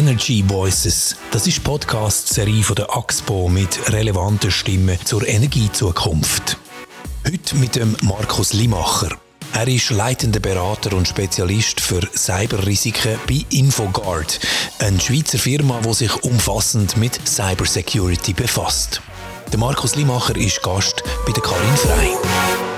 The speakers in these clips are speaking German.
Energy Voices. Das ist Podcast-Serie von der AXPO mit relevanten Stimmen zur Energiezukunft. Heute mit dem Markus Limacher. Er ist leitender Berater und Spezialist für Cyberrisiken bei Infogard, eine Schweizer Firma, die sich umfassend mit Cybersecurity befasst. Der Markus Limacher ist Gast bei der Karin Frey.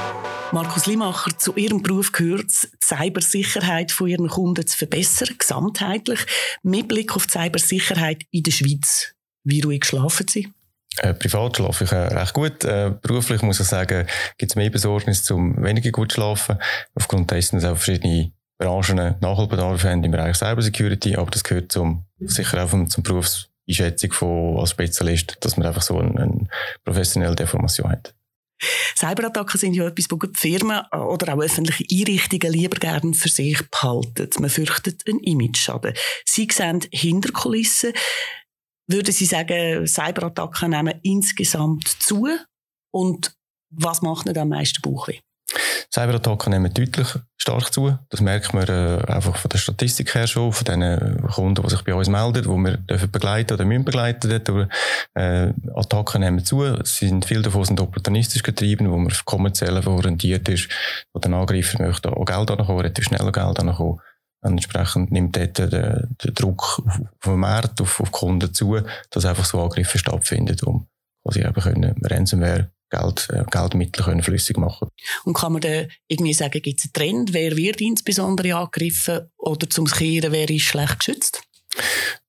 Markus Limacher, zu Ihrem Beruf gehört es, die Cybersicherheit von Ihren Kunden zu verbessern, gesamtheitlich, mit Blick auf die Cybersicherheit in der Schweiz. Wie ruhig schlafen Sie? Äh, privat schlafe ich äh, recht gut. Äh, beruflich muss ich sagen, gibt es mehr Besorgnis zum weniger gut schlafen. Aufgrund dessen, dass auch verschiedene Branchen Nachholbedarf haben im Bereich Cybersecurity, aber das gehört zum, sicher auch zum, zum Berufseinschätzung von, als Spezialist, dass man einfach so eine professionelle Deformation hat. Cyberattacken sind ja etwas, das Firmen oder auch öffentliche Einrichtungen lieber gerne für sich behalten. Man fürchtet einen Image-Schaden. Sie sehen Hinterkulissen. Würden Sie sagen, Cyberattacken nehmen insgesamt zu? Und was macht nicht am meisten Bauchweh? Cyberattacken nehmen deutlich stark zu. Das merkt man äh, einfach von der Statistik her schon, von den Kunden, die sich bei uns melden, die wir dürfen begleiten oder müssen begleiten dort. Äh, Attacken nehmen zu. Es sind, viele davon sind opportunistisch getrieben, wo man kommerziell orientiert ist, wo der Angreifer möchte auch Geld ankommen, relativ schnell Geld ankommen. Entsprechend nimmt dort der, der Druck auf, auf den Markt, auf, auf Kunden zu, dass einfach so Angriffe stattfinden, um quasi eben können Ransomware Geld, äh, Geldmittel können flüssig machen Und kann man dann irgendwie sagen, gibt es einen Trend, wer wird insbesondere angegriffen oder zum Kehren, wer ist schlecht geschützt?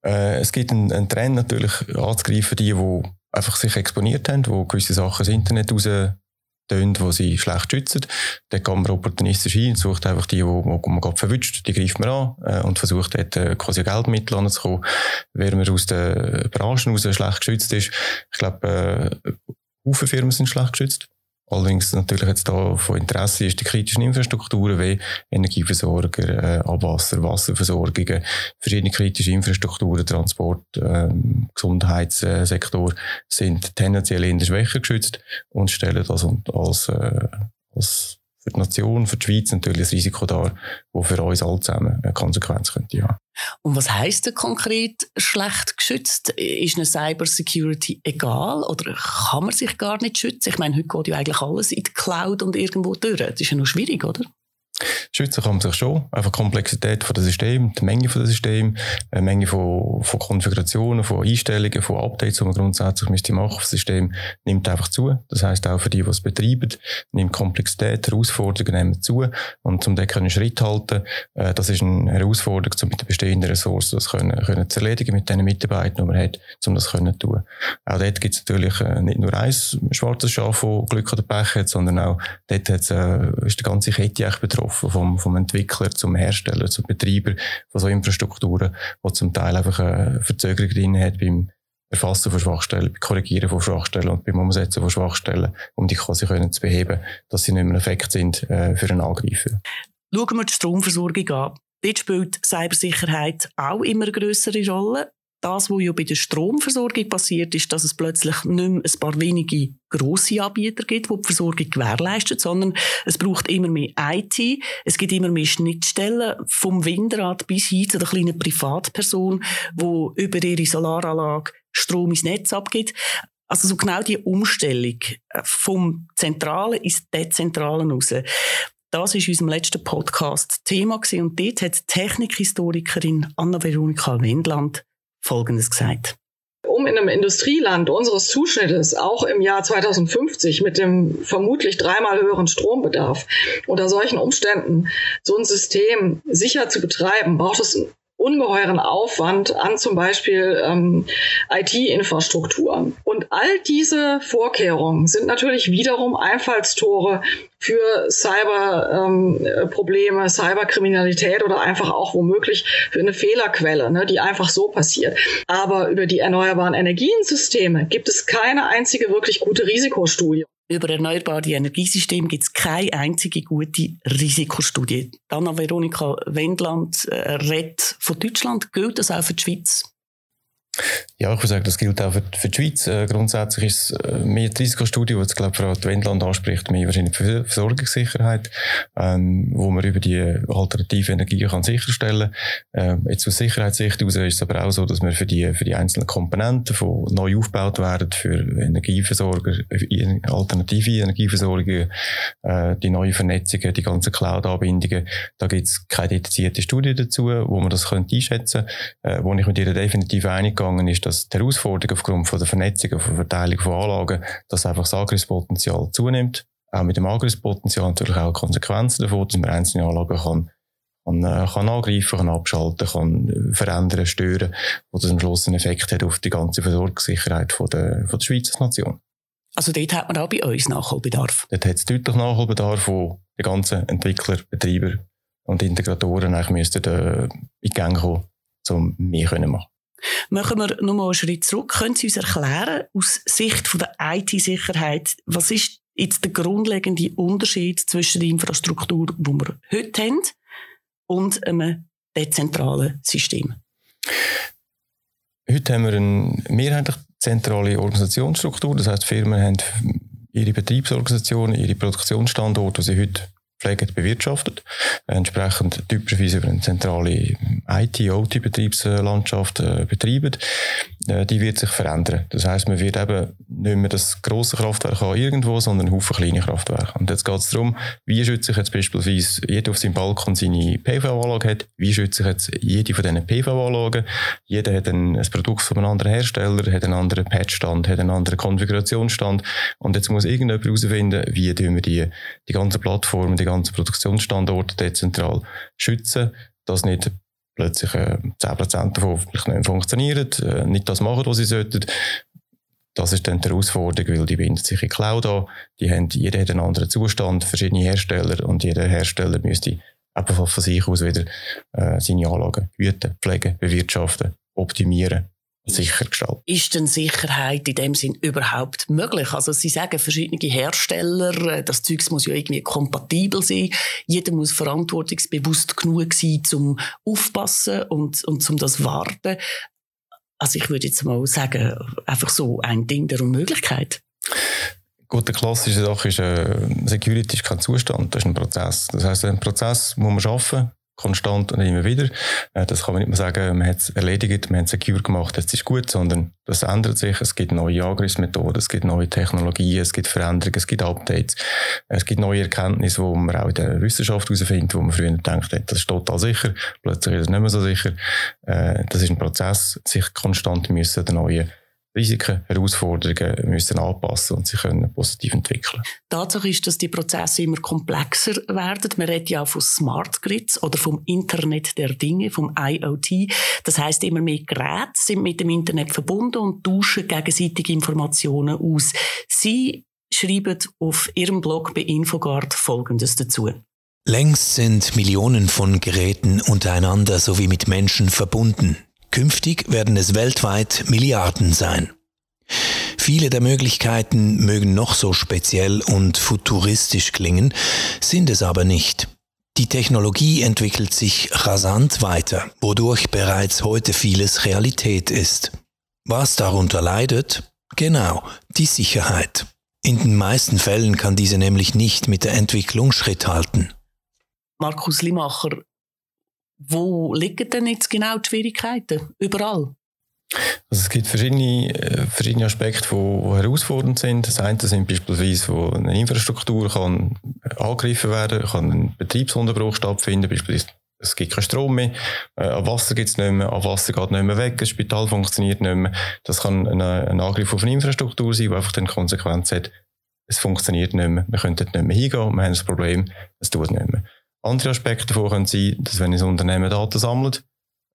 Äh, es gibt einen, einen, Trend natürlich anzugreifen, die, die einfach sich exponiert haben, die gewisse Sachen ins Internet raus tönt, wo sie schlecht schützen. Dann kann man opportunistisch hin, sucht einfach die, die, die man gerade verwünscht, die greift man an äh, und versucht dort äh, quasi Geldmittel anzukommen. Wer man aus den Branchen raus schlecht geschützt ist, ich glaube, äh, Haufen Firmen sind schlecht geschützt. Allerdings natürlich jetzt da von Interesse ist die kritischen Infrastrukturen wie Energieversorger, äh, Abwasser, Wasserversorgungen, verschiedene kritische Infrastrukturen, Transport, ähm, Gesundheitssektor sind tendenziell eher schwächer geschützt und stellen das als, äh, als für die Nation, für die Schweiz natürlich ein Risiko dar, das für uns alle zusammen eine Konsequenz könnte haben. Und was heisst denn konkret schlecht geschützt? Ist eine Cybersecurity egal oder kann man sich gar nicht schützen? Ich meine, heute geht ja eigentlich alles in die Cloud und irgendwo durch. Das ist ja noch schwierig, oder? Schützen kann man sich schon. Einfach die Komplexität von dem System, die Menge von dem System, eine Menge von, von Konfigurationen, von Einstellungen, von Updates, die man grundsätzlich müsste machen. Das System nimmt einfach zu. Das heißt auch für die, die es betreiben, nimmt Komplexität, Herausforderungen nehmen zu. Und um den können Schritt halten, äh, das ist eine Herausforderung, um mit den bestehenden Ressourcen das können, können zu erledigen, mit den Mitarbeitern, die man hat, um das können tun. Auch dort gibt es natürlich äh, nicht nur ein schwarzes Schaf, das Glück oder Pech hat, sondern auch dort äh, ist die ganze Kette betroffen vom, vom Entwickler zum Hersteller, zum Betreiber von so Infrastrukturen, wo zum Teil einfach eine Verzögerung drin hat beim Erfassen von Schwachstellen, beim Korrigieren von Schwachstellen und beim Umsetzen von Schwachstellen, um die quasi können zu beheben, dass sie nicht mehr effekt sind äh, für einen Angreifer. Schauen wir die Stromversorgung an. Dort spielt Cybersicherheit auch immer eine größere Rolle das, was ja bei der Stromversorgung passiert, ist, dass es plötzlich nicht mehr ein paar wenige grosse Anbieter gibt, die die Versorgung gewährleisten, sondern es braucht immer mehr IT, es gibt immer mehr Schnittstellen vom Windrad bis hin zu der kleinen Privatperson, wo über ihre Solaranlage Strom ins Netz abgibt. Also so genau die Umstellung äh, vom Zentralen ins Dezentralen raus. Das ist in unserem letzten Podcast Thema und dort hat die Technikhistorikerin Anna-Veronika Wendland Folgendes gesagt. Um in einem Industrieland unseres Zuschnittes auch im Jahr 2050 mit dem vermutlich dreimal höheren Strombedarf unter solchen Umständen so ein System sicher zu betreiben, braucht es ungeheuren Aufwand an zum Beispiel ähm, IT-Infrastrukturen. Und all diese Vorkehrungen sind natürlich wiederum Einfallstore für Cyberprobleme, ähm, Cyberkriminalität oder einfach auch womöglich für eine Fehlerquelle, ne, die einfach so passiert. Aber über die erneuerbaren Energiensysteme gibt es keine einzige wirklich gute Risikostudie. Über erneuerbare Energiesysteme gibt es keine einzige gute Risikostudie. Anna Veronika Wendland äh, redet von Deutschland. Gilt das auch für die Schweiz? Ja, ich würde sagen, das gilt auch für, für die Schweiz. Äh, grundsätzlich ist es äh, mehr die Risikostudie, die jetzt, glaube Frau Wendland anspricht, mehr wahrscheinlich für Versorgungssicherheit, ähm, wo man über die alternative Energie kann sicherstellen kann. Äh, jetzt aus Sicherheitssicht aus ist es aber auch so, dass man für die, für die einzelnen Komponenten, die neu aufgebaut werden, für Energieversorger, alternative Energieversorger, äh, die neuen Vernetzungen, die ganzen Cloud-Anbindungen, da gibt es keine dedizierte Studie dazu, wo man das könnte einschätzen könnte. Äh, wo ich mit ihr definitiv einig gegangen ist, dass die Herausforderung aufgrund von der Vernetzung, der Verteilung von Anlagen, dass einfach das Angriffspotenzial zunimmt. Auch mit dem Angriffspotenzial natürlich auch Konsequenzen davon, dass man einzelne Anlagen kann, kann, äh, kann angreifen, kann abschalten, kann verändern, stören, wo das am Schluss einen Effekt hat auf die ganze Versorgungssicherheit von der, von der Schweizer Nation. Also dort hat man auch bei uns Nachholbedarf? Dort hat es deutlich Nachholbedarf, wo die ganzen Entwickler, Betreiber und Integratoren eigentlich müssten äh, in die Gänge kommen, um mehr zu machen. Machen wir nochmal einen Schritt zurück. Können Sie uns erklären, aus Sicht von der IT-Sicherheit, was ist jetzt der grundlegende Unterschied zwischen der Infrastruktur, die wir heute haben, und einem dezentralen System? Heute haben wir eine mehrheitlich zentrale Organisationsstruktur. Das heißt, Firmen haben ihre Betriebsorganisationen, ihre Produktionsstandorte, die sie heute pflegen, bewirtschaftet. Entsprechend typischerweise über eine zentrale IT-OT-Betriebslandschaft äh, betreiben. Äh, die wird sich verändern. Das heißt, man wird eben nicht mehr das grosse Kraftwerk haben irgendwo, sondern einen Haufen kleine Kraftwerke. Und jetzt geht es darum, wie schütze ich jetzt beispielsweise jeder auf seinem Balkon seine PV-Anlage hat, wie schütze ich jetzt jede von diesen PV-Anlagen. Jeder hat ein, ein Produkt von einem anderen Hersteller, hat einen anderen Patchstand, hat einen anderen Konfigurationsstand. Und jetzt muss irgendjemand herausfinden, wie wir die, die ganzen Plattformen, die ganzen Produktionsstandorte dezentral schützen, dass nicht plötzlich äh, 10% davon vielleicht nicht funktionieren, äh, nicht das machen, was sie sollten. Das ist dann die Herausforderung, weil die binden sich in Cloud an. Die haben, jeder hat einen anderen Zustand, verschiedene Hersteller und jeder Hersteller müsste einfach von sich aus wieder äh, seine Anlagen hüten, pflegen, bewirtschaften, optimieren sicher gestalten. Ist denn Sicherheit in dem Sinn überhaupt möglich? Also Sie sagen verschiedene Hersteller, äh, das Zeug muss ja irgendwie kompatibel sein. Jeder muss verantwortungsbewusst genug sein, zum aufpassen und, und zum das warten. Also ich würde jetzt mal sagen, einfach so ein Ding der Unmöglichkeit. Gut, eine klassische Sache ist, äh, Security ist kein Zustand, das ist ein Prozess. Das heißt, ein Prozess muss man schaffen, konstant und immer wieder. Äh, das kann man nicht mehr sagen, man hat es erledigt, man hat es secure gemacht, jetzt ist gut, sondern das ändert sich. Es gibt neue Angriffsmethoden, es gibt neue Technologien, es gibt Veränderungen, es gibt Updates, es gibt neue Erkenntnisse, die man auch in der Wissenschaft herausfindet, wo man früher gedacht hat, das ist total sicher, plötzlich ist es nicht mehr so sicher. Äh, das ist ein Prozess, sich konstant müssen der neuen Risiken, Herausforderungen müssen anpassen und sich können positiv entwickeln. Tatsache ist, dass die Prozesse immer komplexer werden. Man redet ja auch von Smart Grids oder vom Internet der Dinge, vom IoT. Das heißt, immer mehr Geräte sind mit dem Internet verbunden und tauschen gegenseitig Informationen aus. Sie schreiben auf Ihrem Blog bei Infogard Folgendes dazu. Längst sind Millionen von Geräten untereinander sowie mit Menschen verbunden. Künftig werden es weltweit Milliarden sein. Viele der Möglichkeiten mögen noch so speziell und futuristisch klingen, sind es aber nicht. Die Technologie entwickelt sich rasant weiter, wodurch bereits heute vieles Realität ist. Was darunter leidet? Genau, die Sicherheit. In den meisten Fällen kann diese nämlich nicht mit der Entwicklung Schritt halten. Markus Limacher, wo liegen denn jetzt genau die Schwierigkeiten? Überall? Also es gibt verschiedene, äh, verschiedene Aspekte, die, herausfordernd sind. Das eine sind beispielsweise, wo eine Infrastruktur kann angegriffen werden kann, ein Betriebsunterbruch stattfinden, beispielsweise es gibt keinen Strom mehr, äh, an Wasser gibt es nicht mehr, an Wasser geht nicht mehr weg, das Spital funktioniert nicht mehr. Das kann ein, ein Angriff auf eine Infrastruktur sein, die einfach dann Konsequenz hat, es funktioniert nicht mehr, wir können dort nicht mehr hingehen, wir haben das Problem, es tut nicht mehr. Andere Aspekte davon können sein, dass wenn ein Unternehmen Daten sammelt,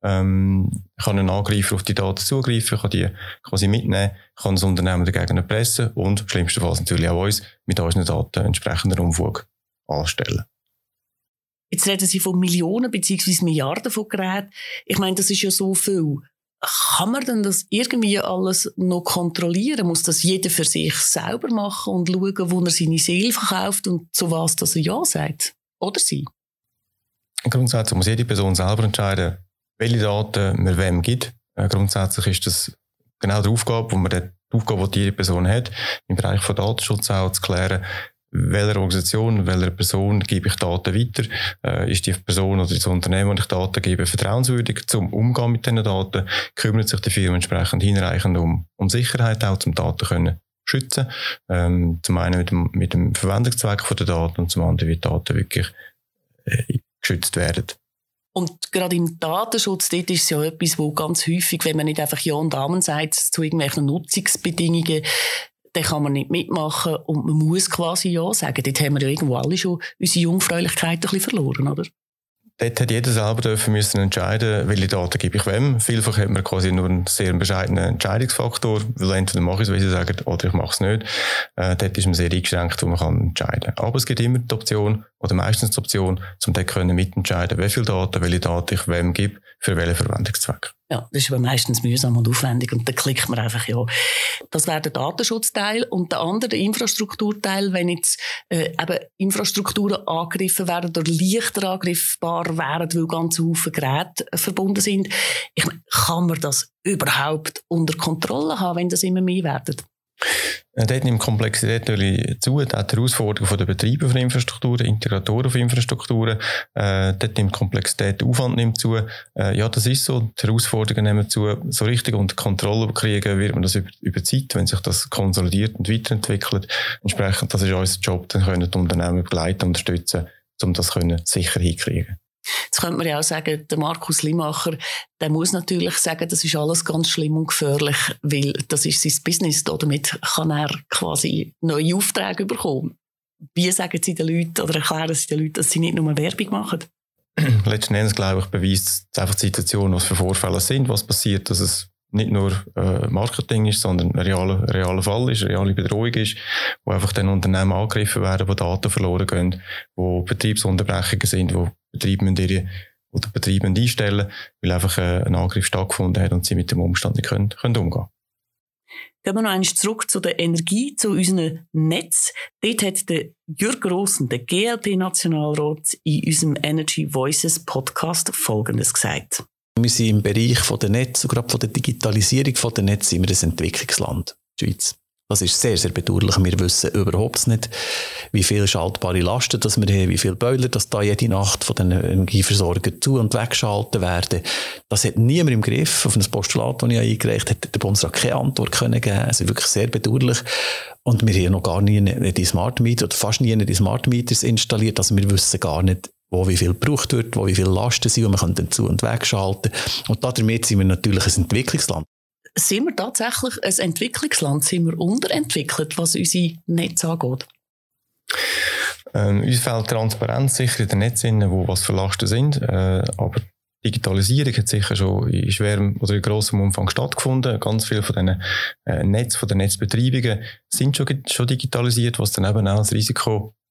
ähm, kann ein Angreifer auf die Daten zugreifen, kann die quasi mitnehmen, kann das Unternehmen dagegen erpressen und schlimmstenfalls natürlich auch uns mit unseren Daten entsprechenden Umfug anstellen. Jetzt reden Sie von Millionen bzw. Milliarden von Geräten. Ich meine, das ist ja so viel. Kann man denn das irgendwie alles noch kontrollieren? Muss das jeder für sich selber machen und schauen, wo er seine Seele verkauft und zu was dass er Ja sagt? Oder sie? Grundsätzlich muss jede Person selber entscheiden, welche Daten man wem gibt. Äh, grundsätzlich ist das genau die Aufgabe, wo man die Aufgabe, die jede Person hat, im Bereich von Datenschutz auch zu klären, welcher Organisation, welcher Person gebe ich Daten weiter? Äh, ist die Person oder das Unternehmen, das ich Daten gebe, vertrauenswürdig zum Umgehen mit diesen Daten? Kümmert sich die Firma entsprechend hinreichend um, um Sicherheit auch, zum Daten können schützen? Ähm, zum einen mit dem, mit dem Verwendungszweck der Daten und zum anderen, wie die Daten wirklich äh, geschützt werden. Und gerade im Datenschutz, dort ist es ja etwas, wo ganz häufig, wenn man nicht einfach Ja und Amen sagt zu irgendwelchen Nutzungsbedingungen, dann kann man nicht mitmachen und man muss quasi Ja sagen. Dort haben wir ja irgendwo alle schon unsere Jungfräulichkeit ein bisschen verloren, oder? Dort hat jeder selber dürfen müssen entscheiden, welche Daten gebe ich wem. Vielfach hat man quasi nur einen sehr bescheidenen Entscheidungsfaktor, weil entweder mache ich es, wie sie sagen, oder ich mache es nicht. Äh, dort ist man sehr eingeschränkt, wo man kann entscheiden. Aber es gibt immer die Option, oder meistens die Option, um dort können mitentscheiden, wie viele Daten, welche Daten ich wem gebe, für welchen Verwendungszweck. Ja, das ist aber meistens mühsam und aufwendig und dann klickt man einfach ja. Das wäre der Datenschutzteil und der andere, der Infrastrukturteil, wenn jetzt äh, eben Infrastrukturen angegriffen werden oder leichter angriffbar wären, weil ganze Haufen Geräte äh, verbunden sind. Ich meine, kann man das überhaupt unter Kontrolle haben, wenn das immer mehr werden? Dort nimmt Komplexität natürlich zu, auch die Herausforderungen der Betreiber von Infrastrukturen, Integratoren von Infrastrukturen, äh, dort nimmt Komplexität, der Aufwand nimmt zu. Äh, ja, das ist so, die Herausforderungen nehmen zu. So richtig unter Kontrolle kriegen wird man das über, über Zeit, wenn sich das konsolidiert und weiterentwickelt. Entsprechend, das ist unser Job, dann können die Unternehmen begleiten, unterstützen, um das können sicher hinkriegen. Jetzt könnte man ja auch sagen, der Markus Limacher, der muss natürlich sagen, das ist alles ganz schlimm und gefährlich, weil das ist sein Business. Damit kann er quasi neue Aufträge bekommen. Wie sagen Sie den Leuten oder erklären Sie den Leuten, dass sie nicht nur Werbung machen? Letzten Endes, glaube ich, beweist einfach die Situation, was für Vorfälle sind, was passiert, dass es nicht nur äh, Marketing ist, sondern ein realer, realer Fall ist, eine reale Bedrohung ist, wo einfach dann Unternehmen angegriffen werden, wo Daten verloren gehen, wo Betriebsunterbrechungen sind, wo Betriebe ihre oder Betriebe einstellen, weil einfach äh, ein Angriff stattgefunden hat und sie mit dem Umstand nicht können, können umgehen Gehen wir noch einmal zurück zu der Energie, zu unserem Netz. Dort hat der Jürg Rosen, der GLP-Nationalrat, in unserem Energy Voices Podcast Folgendes gesagt. Wir sind im Bereich der Netz, gerade von der Digitalisierung der Netz, sind wir ein Entwicklungsland, die Schweiz. Das ist sehr, sehr bedauerlich. Wir wissen überhaupt nicht, wie viele schaltbare Lasten das wir haben, wie viele Boiler das da jede Nacht von den Energieversorgern zu- und weggeschaltet werden. Das hat niemand im Griff. Auf ein Postulat, das ich eingereicht habe, hat der Bundesrat keine Antwort können geben. Ist wirklich sehr bedauerlich. Und wir haben noch gar nie die Smart Meter oder fast nie die Smart Meters installiert. Also wir wissen gar nicht, wo wie viel gebraucht wird, wo wie viele Lasten sind und man kann dann zu- und wegschalten. Und damit sind wir natürlich ein Entwicklungsland sind wir tatsächlich ein Entwicklungsland? Sind wir unterentwickelt, was unsere Netze angeht? Ähm, uns fehlt Transparenz sicher in den Netzen, wo was für Lasten sind. Äh, aber Digitalisierung hat sicher schon in schwerem oder in grossem Umfang stattgefunden. Ganz viele von diesen äh, Netz, von den Netzbetreibungen sind schon, schon digitalisiert, was dann eben auch das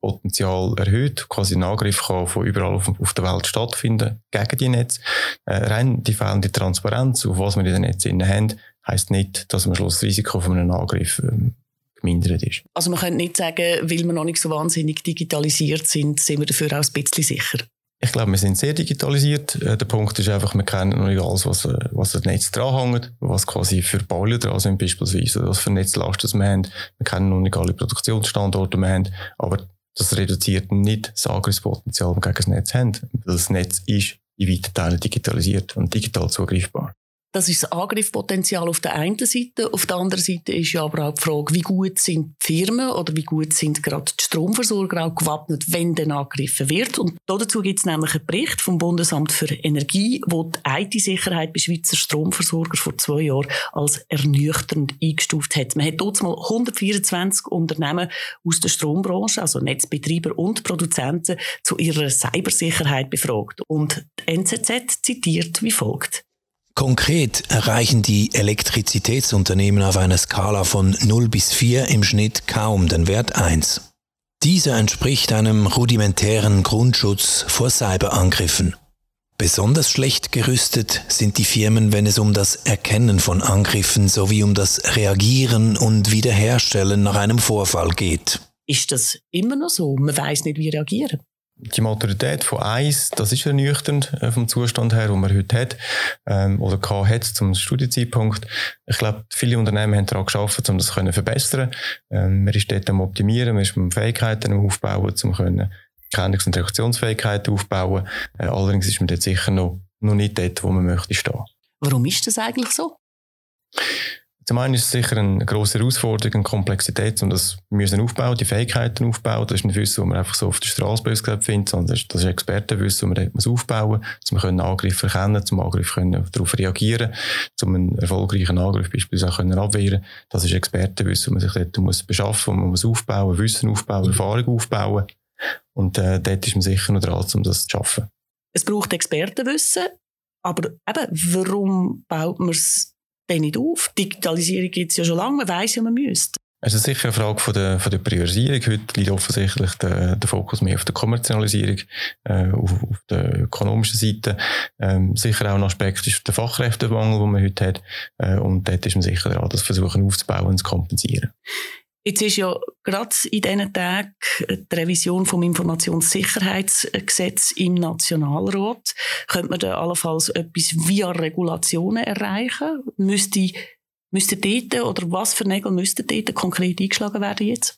Risikopotenzial erhöht. Quasi ein Angriff kann von überall auf, auf der Welt stattfinden gegen die Netze. Äh, rein die fehlende Transparenz, auf was wir in den Netzen haben, heisst nicht, dass am Schluss das Risiko von einem Angriff ähm, gemindert ist. Also man könnte nicht sagen, weil wir noch nicht so wahnsinnig digitalisiert sind, sind wir dafür auch ein bisschen sicher. Ich glaube, wir sind sehr digitalisiert. Äh, der Punkt ist einfach, wir kennen noch nicht alles, was, äh, was das Netz dranhängt, was quasi für Boiler dran sind beispielsweise, was für Netzlasten wir haben. Wir kennen noch nicht alle Produktionsstandorte, wir haben, aber das reduziert nicht das Angriffspotenzial, das wir gegen das Netz haben. Weil das Netz ist in weiten Teilen digitalisiert und digital zugreifbar. Das ist das Angriffspotenzial auf der einen Seite. Auf der anderen Seite ist ja aber auch die Frage, wie gut sind die Firmen oder wie gut sind gerade die Stromversorger auch gewappnet, wenn dann angegriffen wird. Und dazu gibt es nämlich einen Bericht vom Bundesamt für Energie, wo die IT-Sicherheit bei Schweizer Stromversorger vor zwei Jahren als ernüchternd eingestuft hat. Man hat dort mal 124 Unternehmen aus der Strombranche, also Netzbetreiber und Produzenten, zu ihrer Cybersicherheit befragt. Und die NZZ zitiert wie folgt. Konkret erreichen die Elektrizitätsunternehmen auf einer Skala von 0 bis 4 im Schnitt kaum den Wert 1. Dieser entspricht einem rudimentären Grundschutz vor Cyberangriffen. Besonders schlecht gerüstet sind die Firmen, wenn es um das Erkennen von Angriffen sowie um das Reagieren und Wiederherstellen nach einem Vorfall geht. Ist das immer noch so? Man weiß nicht, wie reagieren. Die Maturität von 1, das ist ernüchternd äh, vom Zustand her, den man heute hat ähm, oder hat zum Studienzeitpunkt. Ich glaube, viele Unternehmen haben daran geschafft, um das zu verbessern. Ähm, man ist dort am Optimieren, man ist mit Fähigkeiten am Aufbauen, um Kennungs- und Reaktionsfähigkeiten aufbauen. Äh, allerdings ist man dort sicher noch, noch nicht dort, wo man möchte stehen. Warum ist das eigentlich so? Zum einen ist es sicher eine grosse Herausforderung, eine Komplexität, um das müssen aufbauen, die Fähigkeiten aufbauen. Das ist nicht Wissen, das man einfach so auf der Straße böse findet, sondern das ist, das Expertenwissen, das man muss aufbauen muss, um Angriffe erkennen, zum Angriff können darauf reagieren, um einen erfolgreichen Angriff beispielsweise auch können abwehren. Das ist Expertenwissen, das man sich dort muss beschaffen, man muss aufbauen, Wissen aufbauen, Erfahrung aufbauen. Und äh, dort ist man sicher noch dran, um das zu schaffen. Es braucht Expertenwissen, aber eben, warum baut man es dann nicht auf. Digitalisierung gibt es ja schon lange, man weiss ja, man müsste. Es ist sicher eine Frage von der, von der Priorisierung. Heute liegt offensichtlich der, der Fokus mehr auf der Kommerzialisierung, äh, auf, auf der ökonomischen Seite. Ähm, sicher auch ein Aspekt ist der Fachkräftemangel, den man heute hat. Äh, und dort ist man sicher dran, das versuchen aufzubauen und zu kompensieren. Jetzt ist ja gerade in diesen Tagen die Revision vom Informationssicherheitsgesetz im Nationalrat. Könnte man da allenfalls etwas via Regulationen erreichen? Müsste, müsste dort, oder was für Nägel müssten dort konkret eingeschlagen werden jetzt?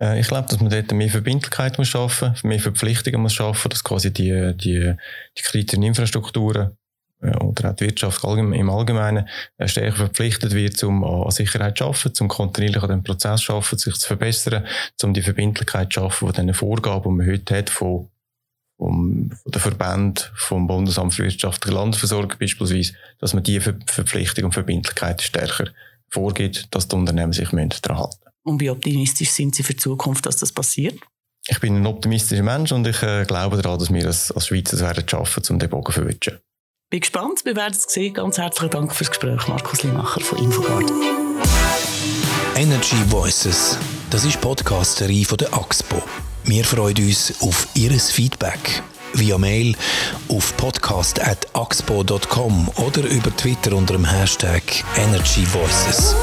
Äh, ich glaube, dass man dort mehr Verbindlichkeit muss schaffen, mehr Verpflichtungen muss schaffen, dass quasi die, die, die kritischen Infrastrukturen oder auch die Wirtschaft im Allgemeinen äh, stärker verpflichtet wird, um an Sicherheit zu arbeiten, um kontinuierlich an dem Prozess zu arbeiten, sich zu verbessern, um die Verbindlichkeit zu schaffen, die diese Vorgaben, die man heute hat, von, vom, von den Verbänden, vom Bundesamt für wirtschaftliche Landesversorgung beispielsweise, dass man diese Verpflichtung und Verbindlichkeit stärker vorgibt, dass die Unternehmen sich daran halten Und wie optimistisch sind Sie für die Zukunft, dass das passiert? Ich bin ein optimistischer Mensch und ich äh, glaube daran, dass wir als, als Schweizer es werden schaffen, um den Bogen zu verwischen. Bin gespannt, wir werden es sehen. Ganz herzlichen Dank fürs Gespräch, Markus Limacher von Infogard. Energy Voices, das ist Podcast-Serie von der AXPO. Wir freuen uns auf Ihr Feedback via Mail auf podcast.axpo.com oder über Twitter unter dem Hashtag Energy Voices.